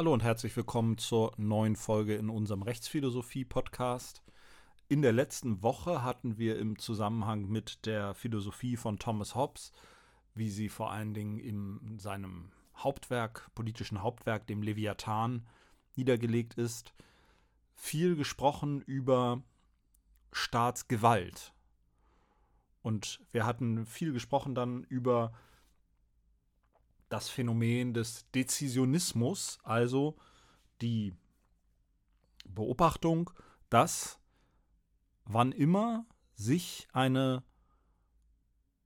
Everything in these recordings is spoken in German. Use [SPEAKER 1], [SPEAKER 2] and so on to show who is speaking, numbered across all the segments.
[SPEAKER 1] Hallo und herzlich willkommen zur neuen Folge in unserem Rechtsphilosophie-Podcast. In der letzten Woche hatten wir im Zusammenhang mit der Philosophie von Thomas Hobbes, wie sie vor allen Dingen in seinem Hauptwerk, politischen Hauptwerk, dem Leviathan, niedergelegt ist, viel gesprochen über Staatsgewalt. Und wir hatten viel gesprochen dann über das Phänomen des Dezisionismus, also die Beobachtung, dass wann immer sich eine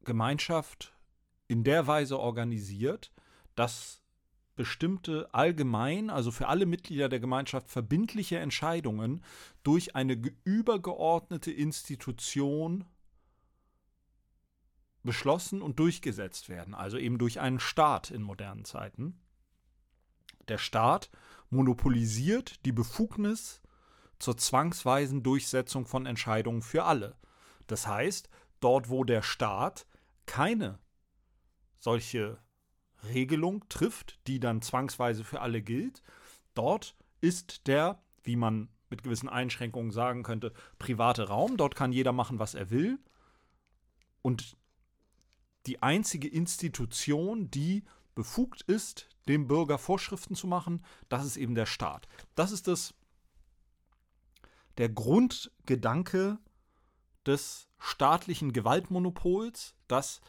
[SPEAKER 1] Gemeinschaft in der Weise organisiert, dass bestimmte allgemein, also für alle Mitglieder der Gemeinschaft verbindliche Entscheidungen durch eine übergeordnete Institution beschlossen und durchgesetzt werden, also eben durch einen Staat in modernen Zeiten. Der Staat monopolisiert die Befugnis zur zwangsweisen Durchsetzung von Entscheidungen für alle. Das heißt, dort wo der Staat keine solche Regelung trifft, die dann zwangsweise für alle gilt, dort ist der, wie man mit gewissen Einschränkungen sagen könnte, private Raum, dort kann jeder machen, was er will. Und die einzige Institution, die befugt ist, dem Bürger Vorschriften zu machen, das ist eben der Staat. Das ist das, der Grundgedanke des staatlichen Gewaltmonopols, das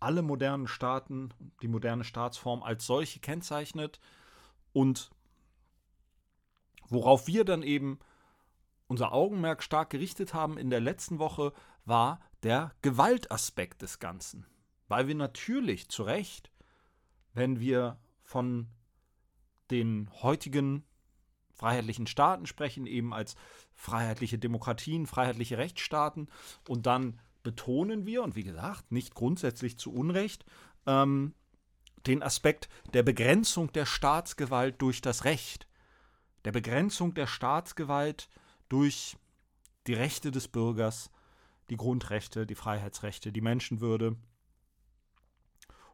[SPEAKER 1] alle modernen Staaten, die moderne Staatsform als solche kennzeichnet und worauf wir dann eben unser Augenmerk stark gerichtet haben in der letzten Woche, war der Gewaltaspekt des Ganzen weil wir natürlich zu Recht, wenn wir von den heutigen freiheitlichen Staaten sprechen, eben als freiheitliche Demokratien, freiheitliche Rechtsstaaten, und dann betonen wir, und wie gesagt, nicht grundsätzlich zu Unrecht, ähm, den Aspekt der Begrenzung der Staatsgewalt durch das Recht, der Begrenzung der Staatsgewalt durch die Rechte des Bürgers, die Grundrechte, die Freiheitsrechte, die Menschenwürde,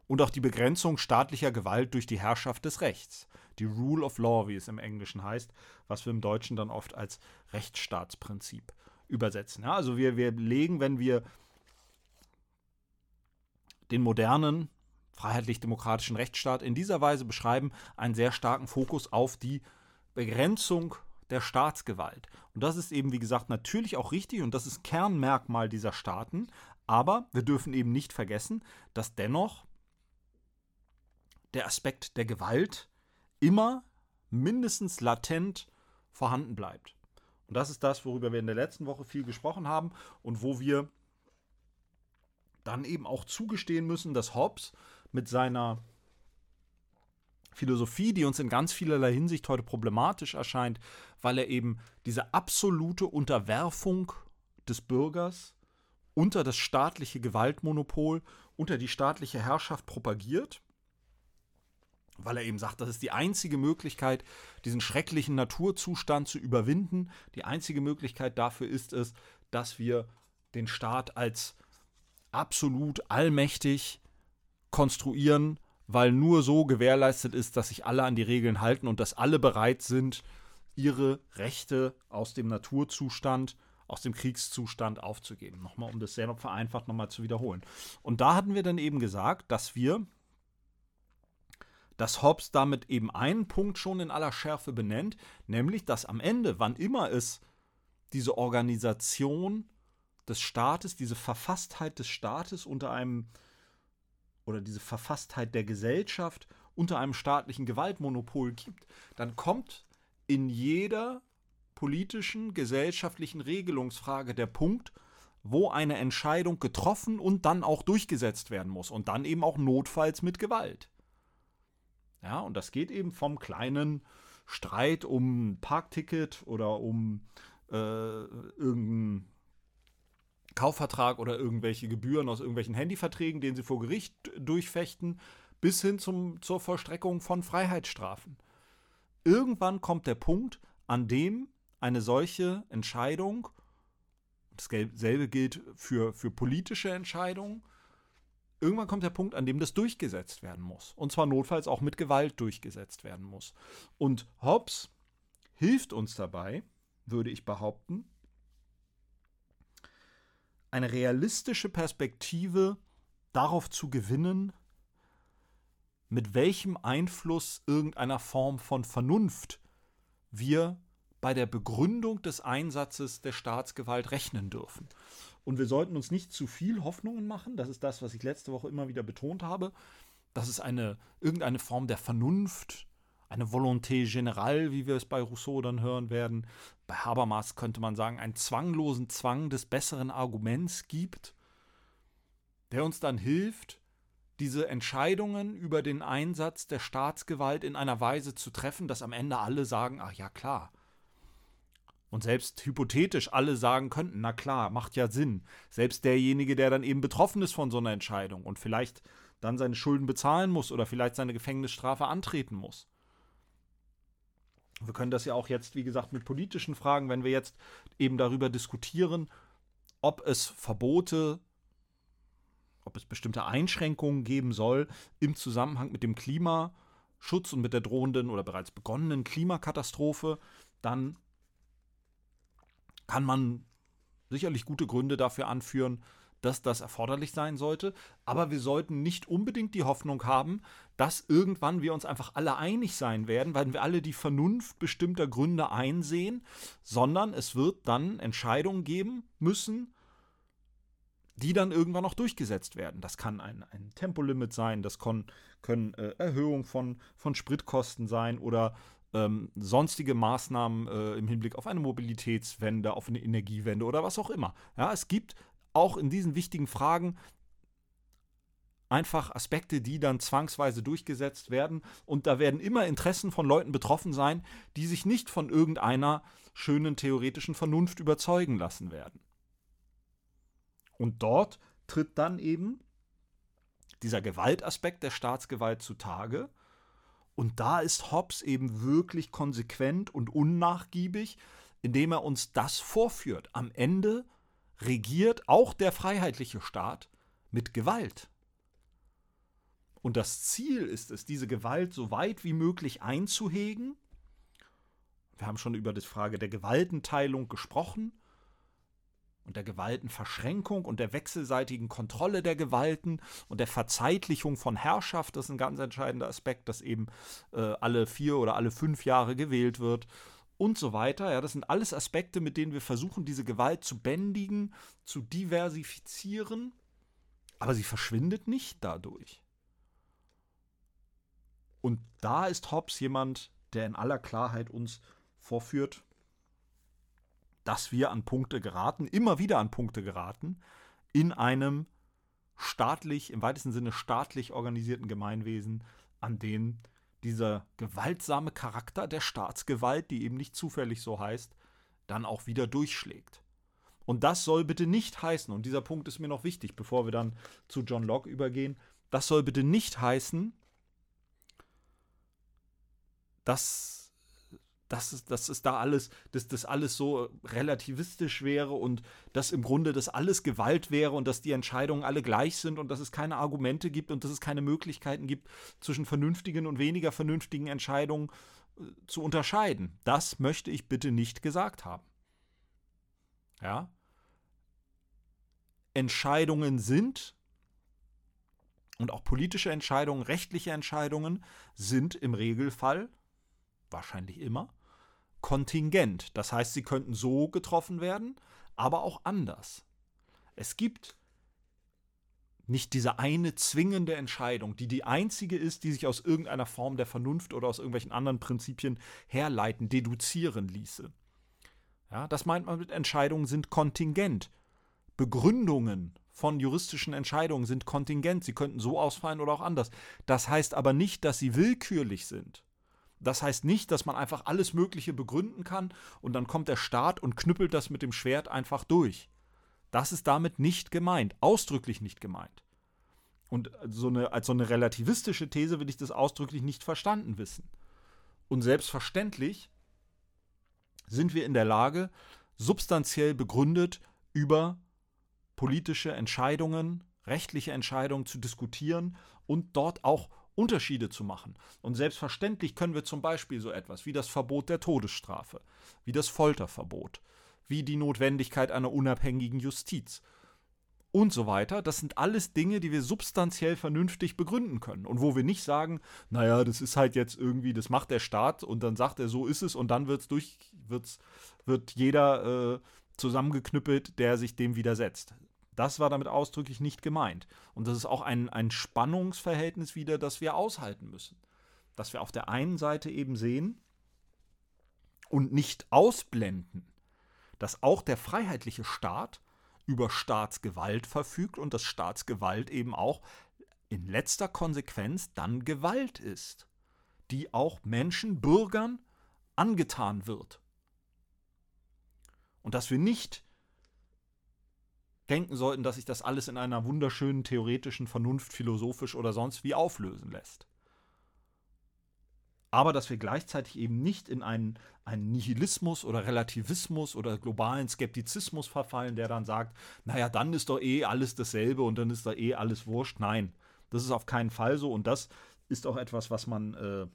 [SPEAKER 1] und auch die Begrenzung staatlicher Gewalt durch die Herrschaft des Rechts. Die Rule of Law, wie es im Englischen heißt, was wir im Deutschen dann oft als Rechtsstaatsprinzip übersetzen. Ja, also wir, wir legen, wenn wir den modernen freiheitlich-demokratischen Rechtsstaat in dieser Weise beschreiben, einen sehr starken Fokus auf die Begrenzung der Staatsgewalt. Und das ist eben, wie gesagt, natürlich auch richtig und das ist Kernmerkmal dieser Staaten. Aber wir dürfen eben nicht vergessen, dass dennoch der Aspekt der Gewalt immer mindestens latent vorhanden bleibt. Und das ist das, worüber wir in der letzten Woche viel gesprochen haben und wo wir dann eben auch zugestehen müssen, dass Hobbes mit seiner Philosophie, die uns in ganz vielerlei Hinsicht heute problematisch erscheint, weil er eben diese absolute Unterwerfung des Bürgers unter das staatliche Gewaltmonopol, unter die staatliche Herrschaft propagiert weil er eben sagt, das ist die einzige Möglichkeit, diesen schrecklichen Naturzustand zu überwinden. Die einzige Möglichkeit dafür ist es, dass wir den Staat als absolut allmächtig konstruieren, weil nur so gewährleistet ist, dass sich alle an die Regeln halten und dass alle bereit sind, ihre Rechte aus dem Naturzustand, aus dem Kriegszustand aufzugeben. Nochmal, um das sehr vereinfacht nochmal zu wiederholen. Und da hatten wir dann eben gesagt, dass wir dass Hobbes damit eben einen Punkt schon in aller Schärfe benennt, nämlich dass am Ende, wann immer es diese Organisation des Staates, diese Verfasstheit des Staates unter einem oder diese Verfasstheit der Gesellschaft unter einem staatlichen Gewaltmonopol gibt, dann kommt in jeder politischen, gesellschaftlichen Regelungsfrage der Punkt, wo eine Entscheidung getroffen und dann auch durchgesetzt werden muss und dann eben auch notfalls mit Gewalt. Ja, und das geht eben vom kleinen Streit um ein Parkticket oder um äh, irgendeinen Kaufvertrag oder irgendwelche Gebühren aus irgendwelchen Handyverträgen, den sie vor Gericht durchfechten, bis hin zum, zur Vollstreckung von Freiheitsstrafen. Irgendwann kommt der Punkt, an dem eine solche Entscheidung, dasselbe gilt für, für politische Entscheidungen, irgendwann kommt der Punkt, an dem das durchgesetzt werden muss. Und zwar notfalls auch mit Gewalt durchgesetzt werden muss. Und Hobbes hilft uns dabei, würde ich behaupten, eine realistische Perspektive darauf zu gewinnen, mit welchem Einfluss irgendeiner Form von Vernunft wir bei der Begründung des Einsatzes der Staatsgewalt rechnen dürfen. Und wir sollten uns nicht zu viel Hoffnungen machen. Das ist das, was ich letzte Woche immer wieder betont habe. Das ist eine, irgendeine Form der Vernunft, eine Volonté générale, wie wir es bei Rousseau dann hören werden. Bei Habermas könnte man sagen, einen zwanglosen Zwang des besseren Arguments gibt, der uns dann hilft, diese Entscheidungen über den Einsatz der Staatsgewalt in einer Weise zu treffen, dass am Ende alle sagen, ach ja klar, und selbst hypothetisch alle sagen könnten, na klar, macht ja Sinn. Selbst derjenige, der dann eben betroffen ist von so einer Entscheidung und vielleicht dann seine Schulden bezahlen muss oder vielleicht seine Gefängnisstrafe antreten muss. Wir können das ja auch jetzt, wie gesagt, mit politischen Fragen, wenn wir jetzt eben darüber diskutieren, ob es Verbote, ob es bestimmte Einschränkungen geben soll im Zusammenhang mit dem Klimaschutz und mit der drohenden oder bereits begonnenen Klimakatastrophe, dann kann man sicherlich gute Gründe dafür anführen, dass das erforderlich sein sollte. Aber wir sollten nicht unbedingt die Hoffnung haben, dass irgendwann wir uns einfach alle einig sein werden, weil wir alle die Vernunft bestimmter Gründe einsehen, sondern es wird dann Entscheidungen geben müssen, die dann irgendwann noch durchgesetzt werden. Das kann ein, ein Tempolimit sein, das kon, können äh, Erhöhungen von, von Spritkosten sein oder ähm, sonstige Maßnahmen äh, im Hinblick auf eine Mobilitätswende, auf eine Energiewende oder was auch immer. Ja, es gibt auch in diesen wichtigen Fragen einfach Aspekte, die dann zwangsweise durchgesetzt werden. Und da werden immer Interessen von Leuten betroffen sein, die sich nicht von irgendeiner schönen theoretischen Vernunft überzeugen lassen werden. Und dort tritt dann eben dieser Gewaltaspekt der Staatsgewalt zutage und da ist Hobbes eben wirklich konsequent und unnachgiebig, indem er uns das vorführt. Am Ende regiert auch der freiheitliche Staat mit Gewalt. Und das Ziel ist es, diese Gewalt so weit wie möglich einzuhegen. Wir haben schon über die Frage der Gewaltenteilung gesprochen der Gewaltenverschränkung und der wechselseitigen Kontrolle der Gewalten und der Verzeitlichung von Herrschaft, das ist ein ganz entscheidender Aspekt, dass eben äh, alle vier oder alle fünf Jahre gewählt wird und so weiter. Ja, das sind alles Aspekte, mit denen wir versuchen, diese Gewalt zu bändigen, zu diversifizieren, aber sie verschwindet nicht dadurch. Und da ist Hobbes jemand, der in aller Klarheit uns vorführt, dass wir an Punkte geraten, immer wieder an Punkte geraten, in einem staatlich, im weitesten Sinne staatlich organisierten Gemeinwesen, an denen dieser gewaltsame Charakter der Staatsgewalt, die eben nicht zufällig so heißt, dann auch wieder durchschlägt. Und das soll bitte nicht heißen, und dieser Punkt ist mir noch wichtig, bevor wir dann zu John Locke übergehen, das soll bitte nicht heißen, dass dass es, dass es da alles, dass das alles so relativistisch wäre und dass im Grunde das alles Gewalt wäre und dass die Entscheidungen alle gleich sind und dass es keine Argumente gibt und dass es keine Möglichkeiten gibt, zwischen vernünftigen und weniger vernünftigen Entscheidungen äh, zu unterscheiden. Das möchte ich bitte nicht gesagt haben. Ja? Entscheidungen sind und auch politische Entscheidungen, rechtliche Entscheidungen sind im Regelfall, wahrscheinlich immer, kontingent. Das heißt, sie könnten so getroffen werden, aber auch anders. Es gibt nicht diese eine zwingende Entscheidung, die die einzige ist, die sich aus irgendeiner Form der Vernunft oder aus irgendwelchen anderen Prinzipien herleiten, deduzieren ließe. Ja, das meint man mit Entscheidungen sind kontingent. Begründungen von juristischen Entscheidungen sind kontingent. Sie könnten so ausfallen oder auch anders. Das heißt aber nicht, dass sie willkürlich sind. Das heißt nicht, dass man einfach alles Mögliche begründen kann und dann kommt der Staat und knüppelt das mit dem Schwert einfach durch. Das ist damit nicht gemeint, ausdrücklich nicht gemeint. Und so eine, als so eine relativistische These will ich das ausdrücklich nicht verstanden wissen. Und selbstverständlich sind wir in der Lage, substanziell begründet über politische Entscheidungen rechtliche Entscheidungen zu diskutieren und dort auch Unterschiede zu machen. Und selbstverständlich können wir zum Beispiel so etwas wie das Verbot der Todesstrafe, wie das Folterverbot, wie die Notwendigkeit einer unabhängigen Justiz und so weiter. Das sind alles Dinge, die wir substanziell vernünftig begründen können und wo wir nicht sagen, naja, das ist halt jetzt irgendwie, das macht der Staat und dann sagt er, so ist es und dann wird's durch, wird's, wird jeder äh, zusammengeknüppelt, der sich dem widersetzt. Das war damit ausdrücklich nicht gemeint. Und das ist auch ein, ein Spannungsverhältnis wieder, das wir aushalten müssen. Dass wir auf der einen Seite eben sehen und nicht ausblenden, dass auch der freiheitliche Staat über Staatsgewalt verfügt und dass Staatsgewalt eben auch in letzter Konsequenz dann Gewalt ist, die auch Menschen, Bürgern angetan wird. Und dass wir nicht denken sollten, dass sich das alles in einer wunderschönen theoretischen Vernunft, philosophisch oder sonst wie auflösen lässt aber dass wir gleichzeitig eben nicht in einen, einen Nihilismus oder Relativismus oder globalen Skeptizismus verfallen, der dann sagt, naja, dann ist doch eh alles dasselbe und dann ist da eh alles wurscht. Nein, das ist auf keinen Fall so und das ist auch etwas, was man äh,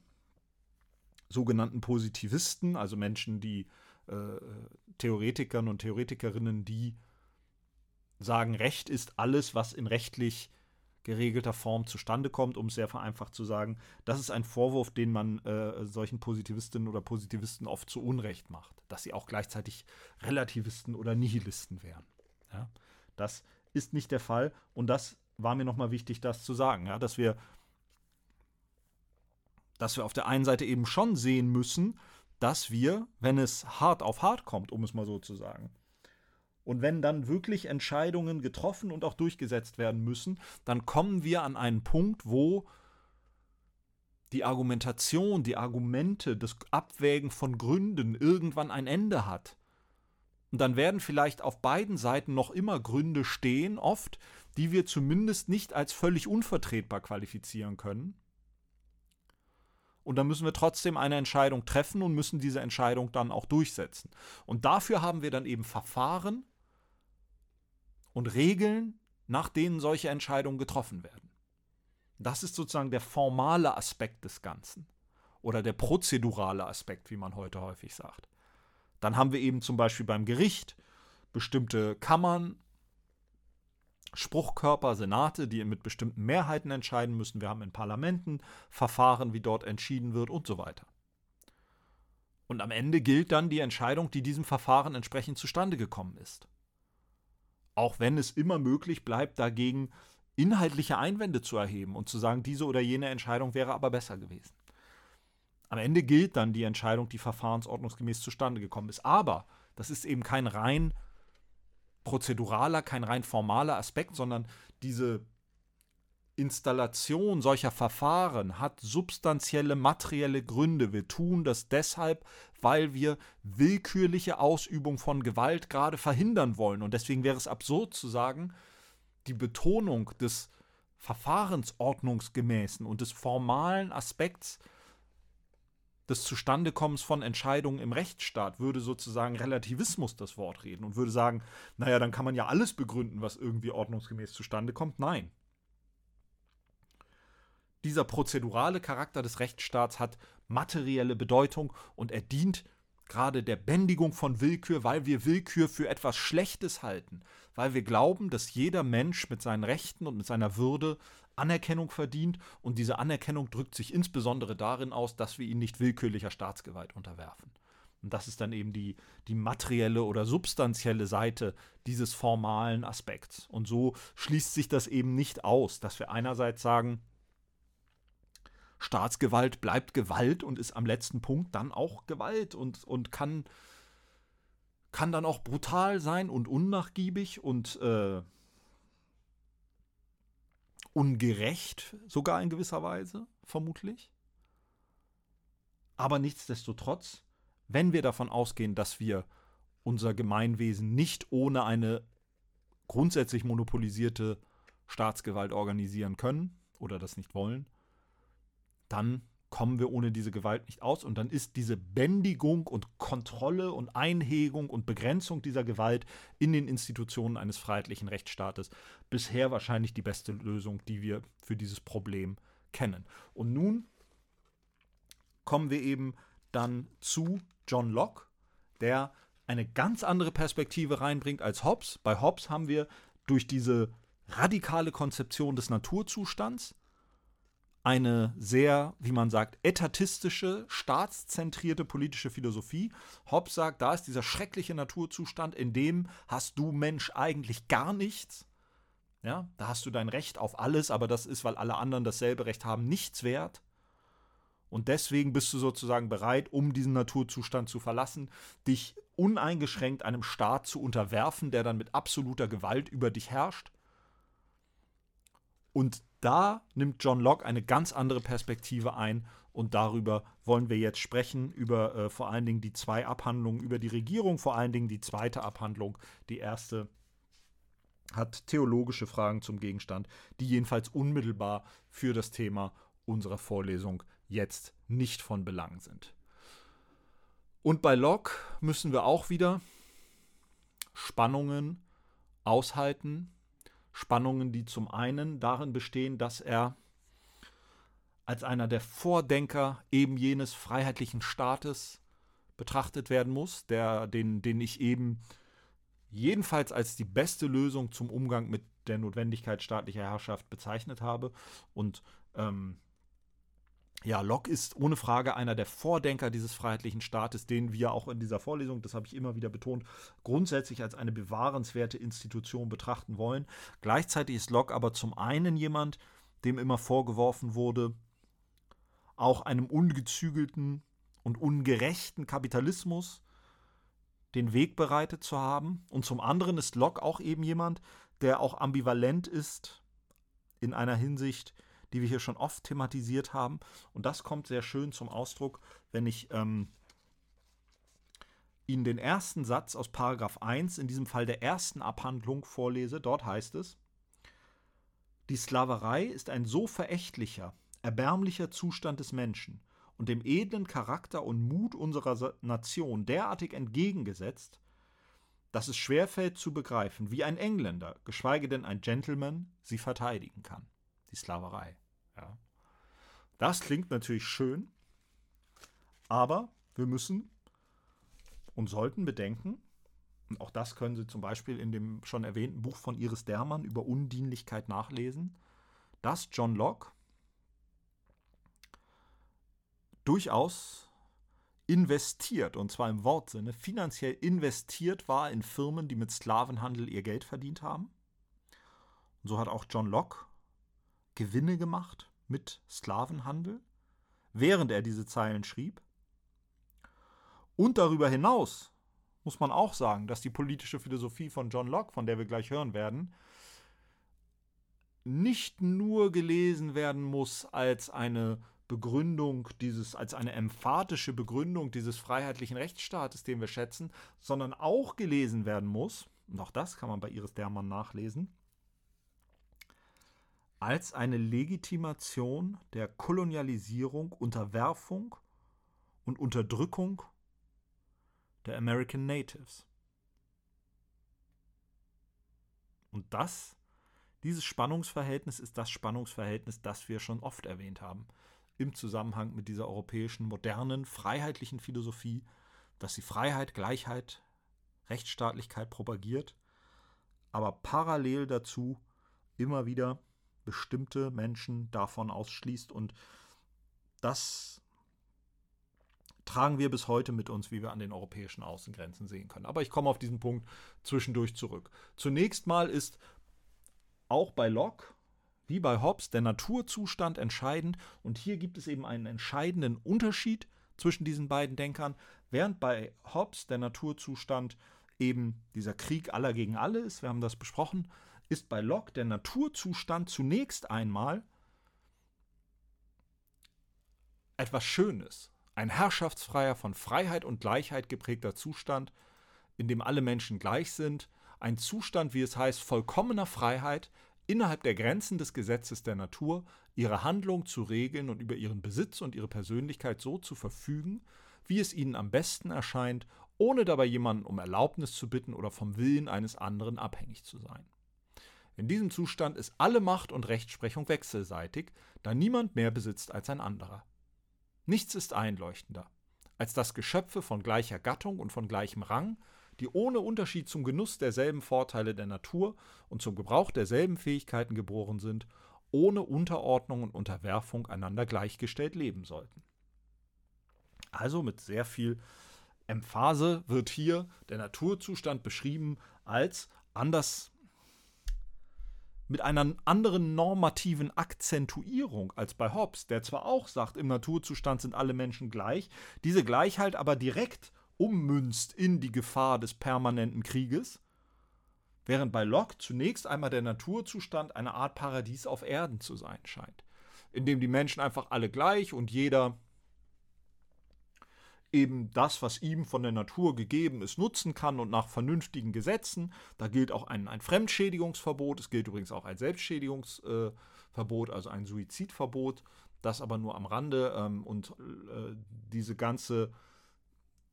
[SPEAKER 1] sogenannten Positivisten, also Menschen, die äh, Theoretikern und Theoretikerinnen, die sagen, Recht ist alles, was in rechtlich geregelter Form zustande kommt, um es sehr vereinfacht zu sagen. Das ist ein Vorwurf, den man äh, solchen Positivistinnen oder Positivisten oft zu Unrecht macht, dass sie auch gleichzeitig Relativisten oder Nihilisten wären. Ja? Das ist nicht der Fall und das war mir nochmal wichtig, das zu sagen, ja? dass wir dass wir auf der einen Seite eben schon sehen müssen, dass wir, wenn es hart auf hart kommt, um es mal so zu sagen, und wenn dann wirklich Entscheidungen getroffen und auch durchgesetzt werden müssen, dann kommen wir an einen Punkt, wo die Argumentation, die Argumente, das Abwägen von Gründen irgendwann ein Ende hat. Und dann werden vielleicht auf beiden Seiten noch immer Gründe stehen, oft, die wir zumindest nicht als völlig unvertretbar qualifizieren können. Und dann müssen wir trotzdem eine Entscheidung treffen und müssen diese Entscheidung dann auch durchsetzen. Und dafür haben wir dann eben Verfahren, und Regeln, nach denen solche Entscheidungen getroffen werden. Das ist sozusagen der formale Aspekt des Ganzen oder der prozedurale Aspekt, wie man heute häufig sagt. Dann haben wir eben zum Beispiel beim Gericht bestimmte Kammern, Spruchkörper, Senate, die mit bestimmten Mehrheiten entscheiden müssen. Wir haben in Parlamenten Verfahren, wie dort entschieden wird und so weiter. Und am Ende gilt dann die Entscheidung, die diesem Verfahren entsprechend zustande gekommen ist auch wenn es immer möglich bleibt, dagegen inhaltliche Einwände zu erheben und zu sagen, diese oder jene Entscheidung wäre aber besser gewesen. Am Ende gilt dann die Entscheidung, die verfahrensordnungsgemäß zustande gekommen ist. Aber das ist eben kein rein prozeduraler, kein rein formaler Aspekt, sondern diese Installation solcher Verfahren hat substanzielle materielle Gründe. Wir tun das deshalb, weil wir willkürliche Ausübung von Gewalt gerade verhindern wollen. Und deswegen wäre es absurd zu sagen, die Betonung des Verfahrensordnungsgemäßen und des formalen Aspekts des Zustandekommens von Entscheidungen im Rechtsstaat würde sozusagen Relativismus das Wort reden und würde sagen, naja, dann kann man ja alles begründen, was irgendwie ordnungsgemäß zustande kommt. Nein, dieser prozedurale Charakter des Rechtsstaats hat materielle Bedeutung und er dient gerade der Bändigung von Willkür, weil wir Willkür für etwas Schlechtes halten, weil wir glauben, dass jeder Mensch mit seinen Rechten und mit seiner Würde Anerkennung verdient und diese Anerkennung drückt sich insbesondere darin aus, dass wir ihn nicht willkürlicher Staatsgewalt unterwerfen. Und das ist dann eben die, die materielle oder substanzielle Seite dieses formalen Aspekts. Und so schließt sich das eben nicht aus, dass wir einerseits sagen, Staatsgewalt bleibt Gewalt und ist am letzten Punkt dann auch Gewalt und, und kann, kann dann auch brutal sein und unnachgiebig und äh, ungerecht, sogar in gewisser Weise, vermutlich. Aber nichtsdestotrotz, wenn wir davon ausgehen, dass wir unser Gemeinwesen nicht ohne eine grundsätzlich monopolisierte Staatsgewalt organisieren können oder das nicht wollen, dann kommen wir ohne diese Gewalt nicht aus. Und dann ist diese Bändigung und Kontrolle und Einhegung und Begrenzung dieser Gewalt in den Institutionen eines freiheitlichen Rechtsstaates bisher wahrscheinlich die beste Lösung, die wir für dieses Problem kennen. Und nun kommen wir eben dann zu John Locke, der eine ganz andere Perspektive reinbringt als Hobbes. Bei Hobbes haben wir durch diese radikale Konzeption des Naturzustands eine sehr, wie man sagt, etatistische, staatszentrierte politische Philosophie. Hobbes sagt, da ist dieser schreckliche Naturzustand, in dem hast du Mensch eigentlich gar nichts. Ja, da hast du dein Recht auf alles, aber das ist, weil alle anderen dasselbe Recht haben, nichts wert. Und deswegen bist du sozusagen bereit, um diesen Naturzustand zu verlassen, dich uneingeschränkt einem Staat zu unterwerfen, der dann mit absoluter Gewalt über dich herrscht. Und da nimmt John Locke eine ganz andere Perspektive ein und darüber wollen wir jetzt sprechen, über äh, vor allen Dingen die zwei Abhandlungen über die Regierung, vor allen Dingen die zweite Abhandlung, die erste hat theologische Fragen zum Gegenstand, die jedenfalls unmittelbar für das Thema unserer Vorlesung jetzt nicht von Belang sind. Und bei Locke müssen wir auch wieder Spannungen aushalten, Spannungen, die zum einen darin bestehen, dass er als einer der Vordenker eben jenes freiheitlichen Staates betrachtet werden muss, der, den, den ich eben jedenfalls als die beste Lösung zum Umgang mit der Notwendigkeit staatlicher Herrschaft bezeichnet habe. Und ähm, ja, Locke ist ohne Frage einer der Vordenker dieses freiheitlichen Staates, den wir auch in dieser Vorlesung, das habe ich immer wieder betont, grundsätzlich als eine bewahrenswerte Institution betrachten wollen. Gleichzeitig ist Locke aber zum einen jemand, dem immer vorgeworfen wurde, auch einem ungezügelten und ungerechten Kapitalismus den Weg bereitet zu haben. Und zum anderen ist Locke auch eben jemand, der auch ambivalent ist in einer Hinsicht, die wir hier schon oft thematisiert haben. Und das kommt sehr schön zum Ausdruck, wenn ich ähm, Ihnen den ersten Satz aus Paragraph 1, in diesem Fall der ersten Abhandlung, vorlese. Dort heißt es, die Sklaverei ist ein so verächtlicher, erbärmlicher Zustand des Menschen und dem edlen Charakter und Mut unserer Nation derartig entgegengesetzt, dass es schwerfällt zu begreifen, wie ein Engländer, geschweige denn ein Gentleman, sie verteidigen kann. Die Sklaverei. Ja. Das klingt natürlich schön, aber wir müssen und sollten bedenken, und auch das können Sie zum Beispiel in dem schon erwähnten Buch von Iris Dermann über Undienlichkeit nachlesen, dass John Locke durchaus investiert, und zwar im Wortsinne, finanziell investiert war in Firmen, die mit Sklavenhandel ihr Geld verdient haben. Und so hat auch John Locke Gewinne gemacht mit Sklavenhandel, während er diese Zeilen schrieb. Und darüber hinaus muss man auch sagen, dass die politische Philosophie von John Locke, von der wir gleich hören werden, nicht nur gelesen werden muss als eine Begründung dieses, als eine emphatische Begründung dieses freiheitlichen Rechtsstaates, den wir schätzen, sondern auch gelesen werden muss, und auch das kann man bei Iris Dermann nachlesen, als eine Legitimation der Kolonialisierung, Unterwerfung und Unterdrückung der American Natives. Und das, dieses Spannungsverhältnis ist das Spannungsverhältnis, das wir schon oft erwähnt haben, im Zusammenhang mit dieser europäischen modernen, freiheitlichen Philosophie, dass sie Freiheit, Gleichheit, Rechtsstaatlichkeit propagiert, aber parallel dazu immer wieder bestimmte Menschen davon ausschließt. Und das tragen wir bis heute mit uns, wie wir an den europäischen Außengrenzen sehen können. Aber ich komme auf diesen Punkt zwischendurch zurück. Zunächst mal ist auch bei Locke wie bei Hobbes der Naturzustand entscheidend und hier gibt es eben einen entscheidenden Unterschied zwischen diesen beiden Denkern, während bei Hobbes der Naturzustand eben dieser Krieg aller gegen alle ist, wir haben das besprochen, ist bei Locke der Naturzustand zunächst einmal etwas Schönes, ein herrschaftsfreier, von Freiheit und Gleichheit geprägter Zustand, in dem alle Menschen gleich sind, ein Zustand, wie es heißt, vollkommener Freiheit, innerhalb der Grenzen des Gesetzes der Natur ihre Handlung zu regeln und über ihren Besitz und ihre Persönlichkeit so zu verfügen, wie es ihnen am besten erscheint, ohne dabei jemanden um Erlaubnis zu bitten oder vom Willen eines anderen abhängig zu sein. In diesem Zustand ist alle Macht und Rechtsprechung wechselseitig, da niemand mehr besitzt als ein anderer. Nichts ist einleuchtender, als dass Geschöpfe von gleicher Gattung und von gleichem Rang, die ohne Unterschied zum Genuss derselben Vorteile der Natur und zum Gebrauch derselben Fähigkeiten geboren sind, ohne Unterordnung und Unterwerfung einander gleichgestellt leben sollten. Also mit sehr viel Emphase wird hier der Naturzustand beschrieben als anders mit einer anderen normativen Akzentuierung als bei Hobbes, der zwar auch sagt, im Naturzustand sind alle Menschen gleich, diese Gleichheit aber direkt ummünzt in die Gefahr des permanenten Krieges, während bei Locke zunächst einmal der Naturzustand eine Art Paradies auf Erden zu sein scheint, in dem die Menschen einfach alle gleich und jeder eben das, was ihm von der Natur gegeben ist, nutzen kann und nach vernünftigen Gesetzen. Da gilt auch ein, ein Fremdschädigungsverbot, es gilt übrigens auch ein Selbstschädigungsverbot, also ein Suizidverbot, das aber nur am Rande. Ähm, und äh, diese ganze,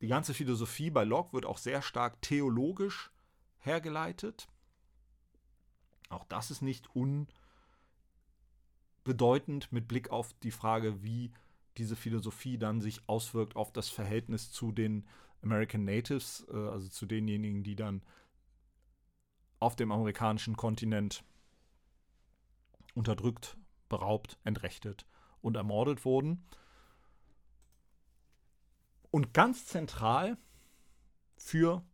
[SPEAKER 1] die ganze Philosophie bei Locke wird auch sehr stark theologisch hergeleitet. Auch das ist nicht unbedeutend mit Blick auf die Frage, wie diese Philosophie dann sich auswirkt auf das Verhältnis zu den American Natives, äh, also zu denjenigen, die dann auf dem amerikanischen Kontinent unterdrückt, beraubt, entrechtet und ermordet wurden. Und ganz zentral für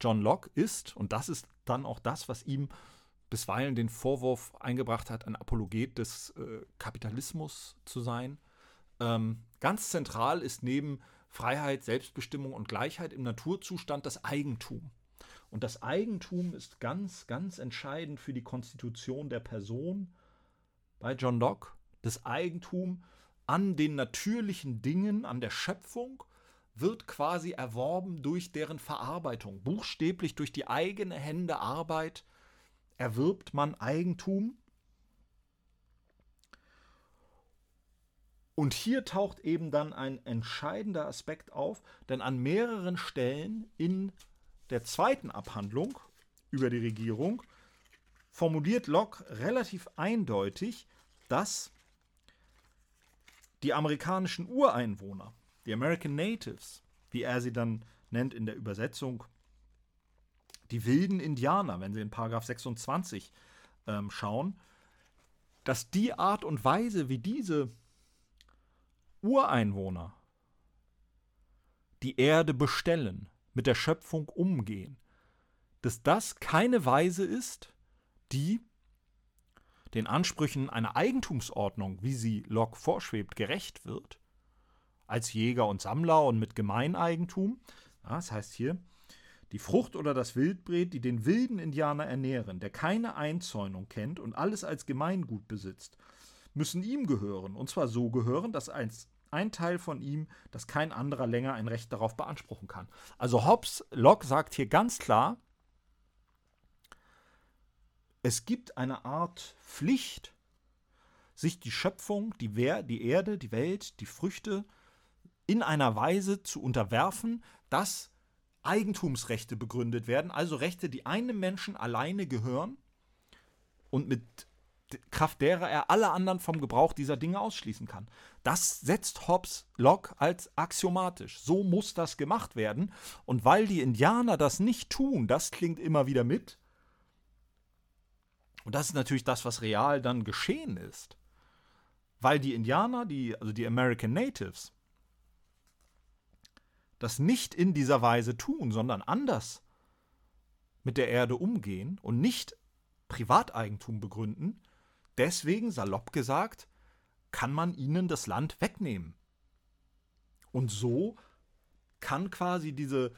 [SPEAKER 1] John Locke ist, und das ist dann auch das, was ihm bisweilen den Vorwurf eingebracht hat, ein Apologet des äh, Kapitalismus zu sein, ähm, ganz zentral ist neben Freiheit, Selbstbestimmung und Gleichheit im Naturzustand das Eigentum. Und das Eigentum ist ganz, ganz entscheidend für die Konstitution der Person bei John Locke. Das Eigentum an den natürlichen Dingen, an der Schöpfung, wird quasi erworben durch deren Verarbeitung. Buchstäblich durch die eigene Hände Arbeit erwirbt man Eigentum Und hier taucht eben dann ein entscheidender Aspekt auf, denn an mehreren Stellen in der zweiten Abhandlung über die Regierung formuliert Locke relativ eindeutig, dass die amerikanischen Ureinwohner, die American Natives, wie er sie dann nennt in der Übersetzung, die wilden Indianer, wenn Sie in Paragraph 26 ähm, schauen, dass die Art und Weise, wie diese Ureinwohner die Erde bestellen, mit der Schöpfung umgehen, dass das keine Weise ist, die den Ansprüchen einer Eigentumsordnung, wie sie Locke vorschwebt, gerecht wird, als Jäger und Sammler und mit Gemeineigentum. Das heißt hier, die Frucht oder das Wildbret, die den wilden Indianer ernähren, der keine Einzäunung kennt und alles als Gemeingut besitzt, müssen ihm gehören, und zwar so gehören, dass als ein Teil von ihm, dass kein anderer länger ein Recht darauf beanspruchen kann. Also Hobbes, Locke sagt hier ganz klar, es gibt eine Art Pflicht, sich die Schöpfung, die, Wehr, die Erde, die Welt, die Früchte in einer Weise zu unterwerfen, dass Eigentumsrechte begründet werden, also Rechte, die einem Menschen alleine gehören und mit Kraft derer er alle anderen vom Gebrauch dieser Dinge ausschließen kann. Das setzt Hobbes Locke als axiomatisch. So muss das gemacht werden. Und weil die Indianer das nicht tun, das klingt immer wieder mit. Und das ist natürlich das, was real dann geschehen ist. Weil die Indianer, die, also die American Natives, das nicht in dieser Weise tun, sondern anders mit der Erde umgehen und nicht Privateigentum begründen, Deswegen, salopp gesagt, kann man ihnen das Land wegnehmen. Und so kann quasi diese,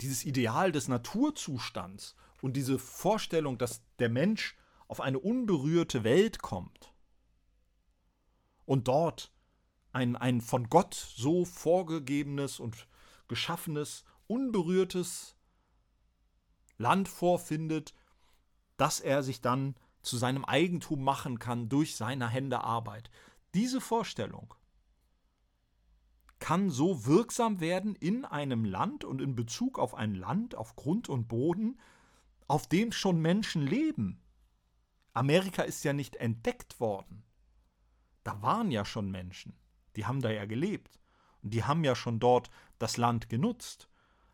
[SPEAKER 1] dieses Ideal des Naturzustands und diese Vorstellung, dass der Mensch auf eine unberührte Welt kommt und dort ein, ein von Gott so vorgegebenes und geschaffenes, unberührtes Land vorfindet, dass er sich dann zu seinem Eigentum machen kann durch seine Hände Arbeit. Diese Vorstellung kann so wirksam werden in einem Land und in Bezug auf ein Land, auf Grund und Boden, auf dem schon Menschen leben. Amerika ist ja nicht entdeckt worden. Da waren ja schon Menschen, die haben da ja gelebt und die haben ja schon dort das Land genutzt.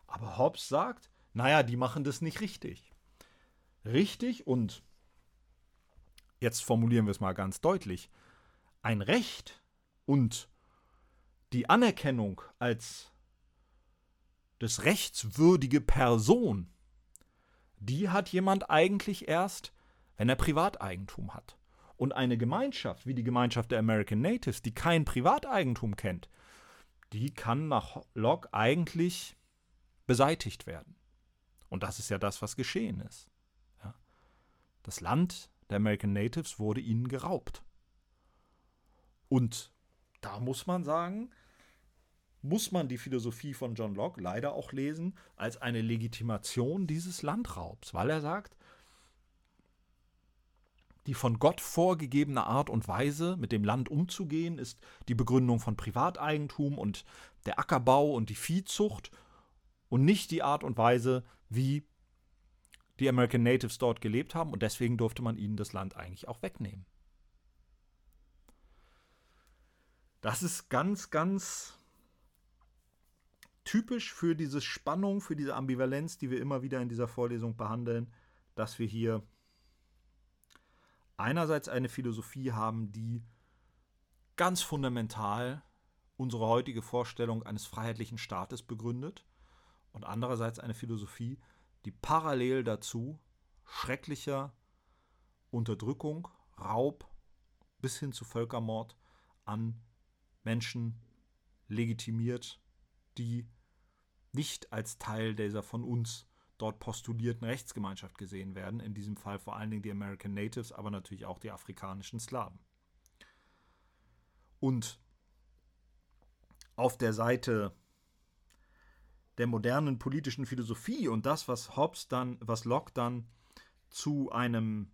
[SPEAKER 1] Aber Hobbes sagt, naja, die machen das nicht richtig. Richtig und jetzt formulieren wir es mal ganz deutlich, ein Recht und die Anerkennung als das rechtswürdige Person, die hat jemand eigentlich erst, wenn er Privateigentum hat. Und eine Gemeinschaft wie die Gemeinschaft der American Natives, die kein Privateigentum kennt, die kann nach Locke eigentlich beseitigt werden. Und das ist ja das, was geschehen ist. Das Land der American Natives wurde ihnen geraubt. Und da muss man sagen, muss man die Philosophie von John Locke leider auch lesen als eine Legitimation dieses Landraubs, weil er sagt, die von Gott vorgegebene Art und Weise, mit dem Land umzugehen, ist die Begründung von Privateigentum und der Ackerbau und die Viehzucht und nicht die Art und Weise, wie die American Natives dort gelebt haben und deswegen durfte man ihnen das Land eigentlich auch wegnehmen. Das ist ganz, ganz typisch für diese Spannung, für diese Ambivalenz, die wir immer wieder in dieser Vorlesung behandeln, dass wir hier einerseits eine Philosophie haben, die ganz fundamental unsere heutige Vorstellung eines freiheitlichen Staates begründet und andererseits eine Philosophie, die parallel dazu schrecklicher Unterdrückung, Raub bis hin zu Völkermord an Menschen legitimiert, die nicht als Teil dieser von uns dort postulierten Rechtsgemeinschaft gesehen werden, in diesem Fall vor allen Dingen die American Natives, aber natürlich auch die afrikanischen Slawen. Und auf der Seite der modernen politischen Philosophie und das, was Hobbes dann, was Locke dann zu einem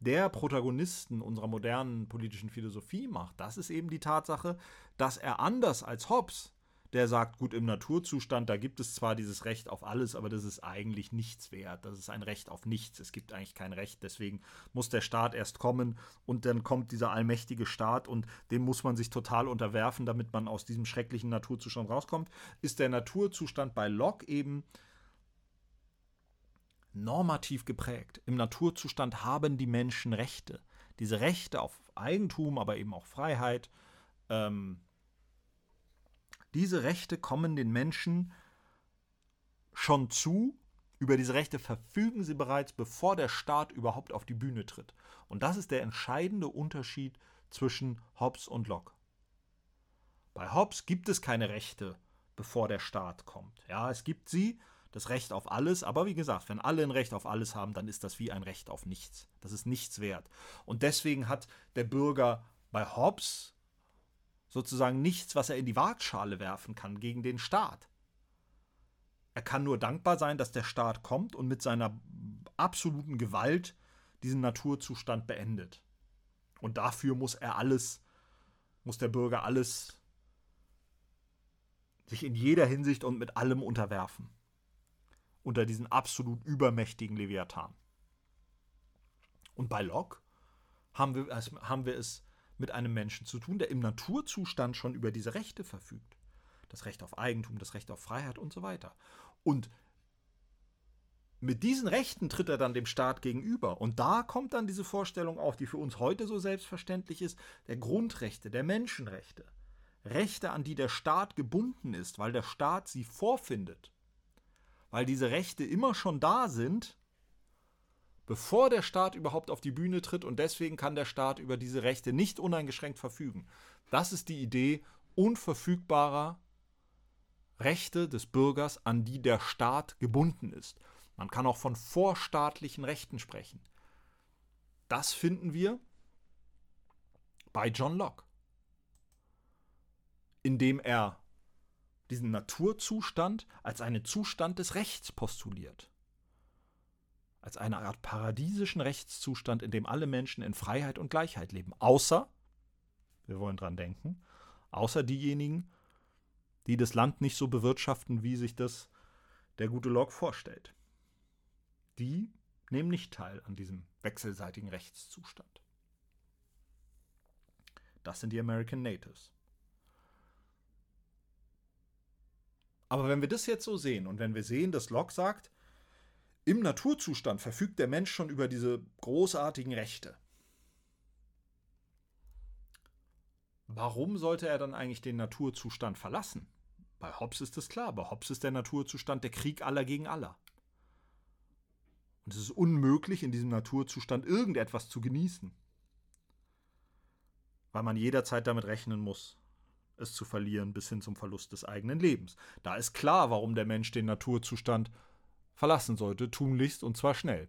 [SPEAKER 1] der Protagonisten unserer modernen politischen Philosophie macht, das ist eben die Tatsache, dass er anders als Hobbes der sagt, gut, im Naturzustand, da gibt es zwar dieses Recht auf alles, aber das ist eigentlich nichts wert. Das ist ein Recht auf nichts. Es gibt eigentlich kein Recht. Deswegen muss der Staat erst kommen und dann kommt dieser allmächtige Staat und dem muss man sich total unterwerfen, damit man aus diesem schrecklichen Naturzustand rauskommt. Ist der Naturzustand bei Locke eben normativ geprägt. Im Naturzustand haben die Menschen Rechte. Diese Rechte auf Eigentum, aber eben auch Freiheit, ähm, diese Rechte kommen den Menschen schon zu. Über diese Rechte verfügen sie bereits, bevor der Staat überhaupt auf die Bühne tritt. Und das ist der entscheidende Unterschied zwischen Hobbes und Locke. Bei Hobbes gibt es keine Rechte, bevor der Staat kommt. Ja, es gibt sie, das Recht auf alles, aber wie gesagt, wenn alle ein Recht auf alles haben, dann ist das wie ein Recht auf nichts. Das ist nichts wert. Und deswegen hat der Bürger bei Hobbes sozusagen nichts, was er in die Waagschale werfen kann gegen den Staat. Er kann nur dankbar sein, dass der Staat kommt und mit seiner absoluten Gewalt diesen Naturzustand beendet. Und dafür muss er alles, muss der Bürger alles sich in jeder Hinsicht und mit allem unterwerfen. Unter diesen absolut übermächtigen Leviathan. Und bei Locke haben wir, haben wir es mit einem Menschen zu tun, der im Naturzustand schon über diese Rechte verfügt. Das Recht auf Eigentum, das Recht auf Freiheit und so weiter. Und mit diesen Rechten tritt er dann dem Staat gegenüber. Und da kommt dann diese Vorstellung auf, die für uns heute so selbstverständlich ist, der Grundrechte, der Menschenrechte. Rechte, an die der Staat gebunden ist, weil der Staat sie vorfindet. Weil diese Rechte immer schon da sind bevor der Staat überhaupt auf die Bühne tritt und deswegen kann der Staat über diese Rechte nicht uneingeschränkt verfügen. Das ist die Idee unverfügbarer Rechte des Bürgers, an die der Staat gebunden ist. Man kann auch von vorstaatlichen Rechten sprechen. Das finden wir bei John Locke, indem er diesen Naturzustand als einen Zustand des Rechts postuliert als eine Art paradiesischen Rechtszustand, in dem alle Menschen in Freiheit und Gleichheit leben. Außer, wir wollen dran denken, außer diejenigen, die das Land nicht so bewirtschaften, wie sich das der gute Locke vorstellt. Die nehmen nicht teil an diesem wechselseitigen Rechtszustand. Das sind die American Natives. Aber wenn wir das jetzt so sehen und wenn wir sehen, dass Locke sagt, im Naturzustand verfügt der Mensch schon über diese großartigen Rechte. Warum sollte er dann eigentlich den Naturzustand verlassen? Bei Hobbes ist es klar, bei Hobbes ist der Naturzustand der Krieg aller gegen aller. Und es ist unmöglich, in diesem Naturzustand irgendetwas zu genießen, weil man jederzeit damit rechnen muss, es zu verlieren bis hin zum Verlust des eigenen Lebens. Da ist klar, warum der Mensch den Naturzustand verlassen sollte, tunlichst und zwar schnell.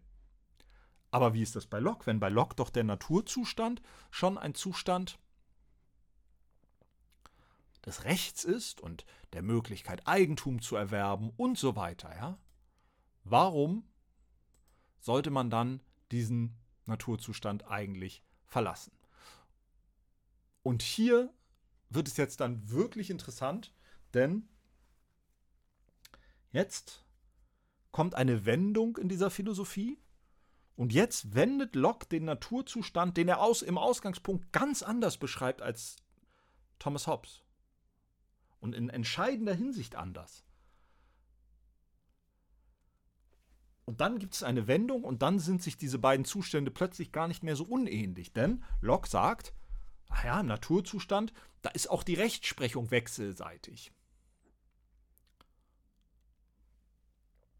[SPEAKER 1] Aber wie ist das bei Locke? Wenn bei Locke doch der Naturzustand schon ein Zustand des Rechts ist und der Möglichkeit, Eigentum zu erwerben und so weiter, ja? Warum sollte man dann diesen Naturzustand eigentlich verlassen? Und hier wird es jetzt dann wirklich interessant, denn jetzt kommt eine Wendung in dieser Philosophie. Und jetzt wendet Locke den Naturzustand, den er aus, im Ausgangspunkt ganz anders beschreibt als Thomas Hobbes. Und in entscheidender Hinsicht anders. Und dann gibt es eine Wendung und dann sind sich diese beiden Zustände plötzlich gar nicht mehr so unähnlich. Denn Locke sagt, naja, Naturzustand, da ist auch die Rechtsprechung wechselseitig.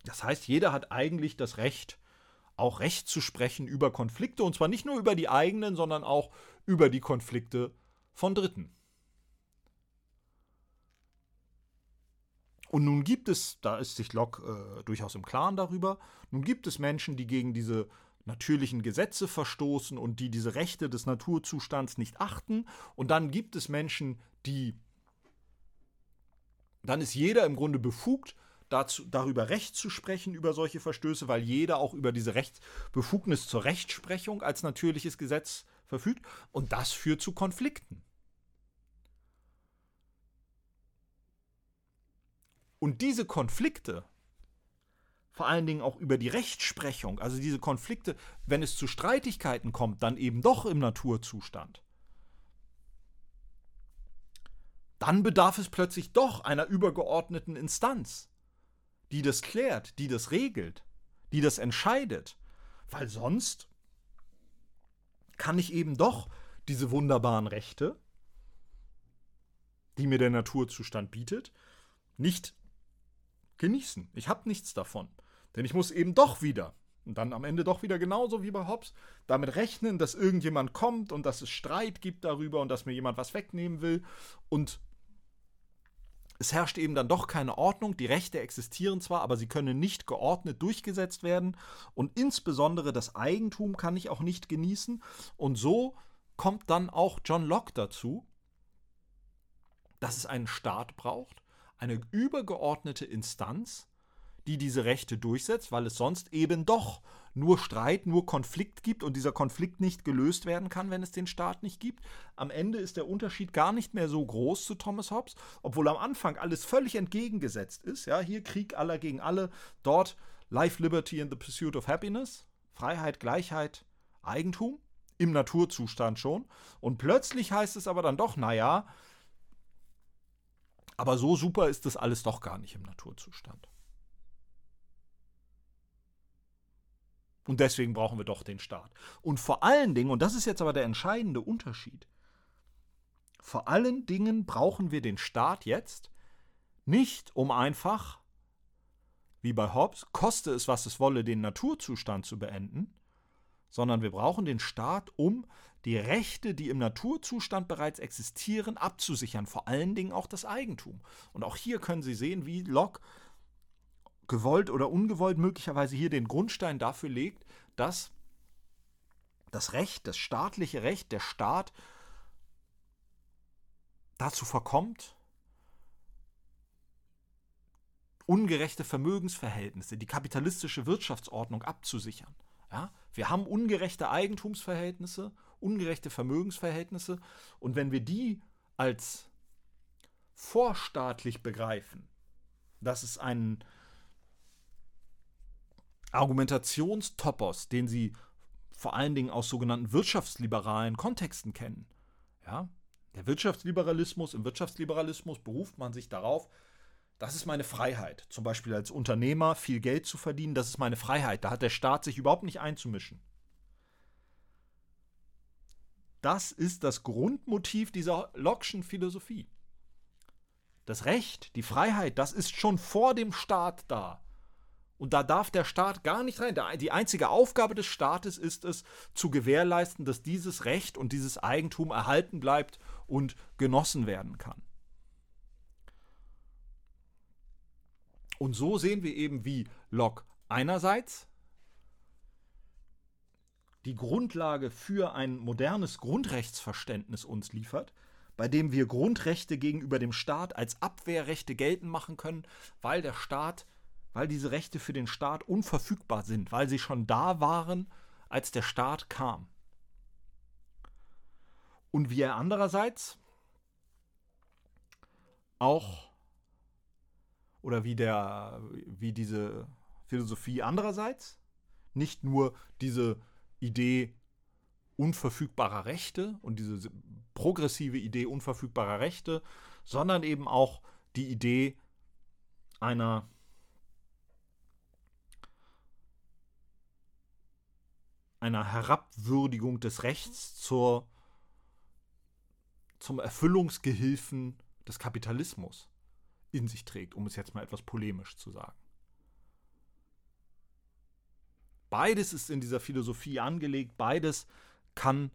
[SPEAKER 1] Das heißt, jeder hat eigentlich das Recht, auch Recht zu sprechen über Konflikte, und zwar nicht nur über die eigenen, sondern auch über die Konflikte von Dritten. Und nun gibt es, da ist sich Locke äh, durchaus im Klaren darüber, nun gibt es Menschen, die gegen diese natürlichen Gesetze verstoßen und die diese Rechte des Naturzustands nicht achten. Und dann gibt es Menschen, die. Dann ist jeder im Grunde befugt, dazu, darüber Recht zu sprechen, über solche Verstöße, weil jeder auch über diese Rechtsbefugnis zur Rechtsprechung als natürliches Gesetz verfügt. Und das führt zu Konflikten. Und diese Konflikte vor allen Dingen auch über die Rechtsprechung, also diese Konflikte, wenn es zu Streitigkeiten kommt, dann eben doch im Naturzustand. Dann bedarf es plötzlich doch einer übergeordneten Instanz, die das klärt, die das regelt, die das entscheidet, weil sonst kann ich eben doch diese wunderbaren Rechte, die mir der Naturzustand bietet, nicht genießen. Ich habe nichts davon. Denn ich muss eben doch wieder, und dann am Ende doch wieder genauso wie bei Hobbes, damit rechnen, dass irgendjemand kommt und dass es Streit gibt darüber und dass mir jemand was wegnehmen will. Und es herrscht eben dann doch keine Ordnung. Die Rechte existieren zwar, aber sie können nicht geordnet durchgesetzt werden. Und insbesondere das Eigentum kann ich auch nicht genießen. Und so kommt dann auch John Locke dazu, dass es einen Staat braucht, eine übergeordnete Instanz, die diese Rechte durchsetzt, weil es sonst eben doch nur Streit, nur Konflikt gibt und dieser Konflikt nicht gelöst werden kann, wenn es den Staat nicht gibt. Am Ende ist der Unterschied gar nicht mehr so groß zu Thomas Hobbes, obwohl am Anfang alles völlig entgegengesetzt ist. Ja, hier Krieg aller gegen alle, dort Life, Liberty and the Pursuit of Happiness, Freiheit, Gleichheit, Eigentum, im Naturzustand schon. Und plötzlich heißt es aber dann doch, naja, aber so super ist das alles doch gar nicht im Naturzustand. Und deswegen brauchen wir doch den Staat. Und vor allen Dingen, und das ist jetzt aber der entscheidende Unterschied, vor allen Dingen brauchen wir den Staat jetzt nicht, um einfach, wie bei Hobbes, koste es, was es wolle, den Naturzustand zu beenden, sondern wir brauchen den Staat, um die Rechte, die im Naturzustand bereits existieren, abzusichern, vor allen Dingen auch das Eigentum. Und auch hier können Sie sehen, wie Locke gewollt oder ungewollt möglicherweise hier den Grundstein dafür legt, dass das Recht, das staatliche Recht, der Staat dazu verkommt, ungerechte Vermögensverhältnisse, die kapitalistische Wirtschaftsordnung abzusichern. Ja? Wir haben ungerechte Eigentumsverhältnisse, ungerechte Vermögensverhältnisse und wenn wir die als vorstaatlich begreifen, dass es einen Argumentationstopos, den sie vor allen Dingen aus sogenannten wirtschaftsliberalen Kontexten kennen. Ja? Der Wirtschaftsliberalismus, im Wirtschaftsliberalismus beruft man sich darauf, das ist meine Freiheit. Zum Beispiel als Unternehmer viel Geld zu verdienen, das ist meine Freiheit. Da hat der Staat sich überhaupt nicht einzumischen. Das ist das Grundmotiv dieser Locke'schen Philosophie. Das Recht, die Freiheit, das ist schon vor dem Staat da. Und da darf der Staat gar nicht rein. Die einzige Aufgabe des Staates ist es, zu gewährleisten, dass dieses Recht und dieses Eigentum erhalten bleibt und genossen werden kann. Und so sehen wir eben, wie Locke einerseits die Grundlage für ein modernes Grundrechtsverständnis uns liefert, bei dem wir Grundrechte gegenüber dem Staat als Abwehrrechte geltend machen können, weil der Staat, weil diese Rechte für den Staat unverfügbar sind, weil sie schon da waren, als der Staat kam. Und wie er andererseits auch oder wie der wie diese Philosophie andererseits nicht nur diese Idee unverfügbarer Rechte und diese progressive Idee unverfügbarer Rechte, sondern eben auch die Idee einer einer Herabwürdigung des Rechts zur, zum Erfüllungsgehilfen des Kapitalismus in sich trägt, um es jetzt mal etwas polemisch zu sagen. Beides ist in dieser Philosophie angelegt, beides kann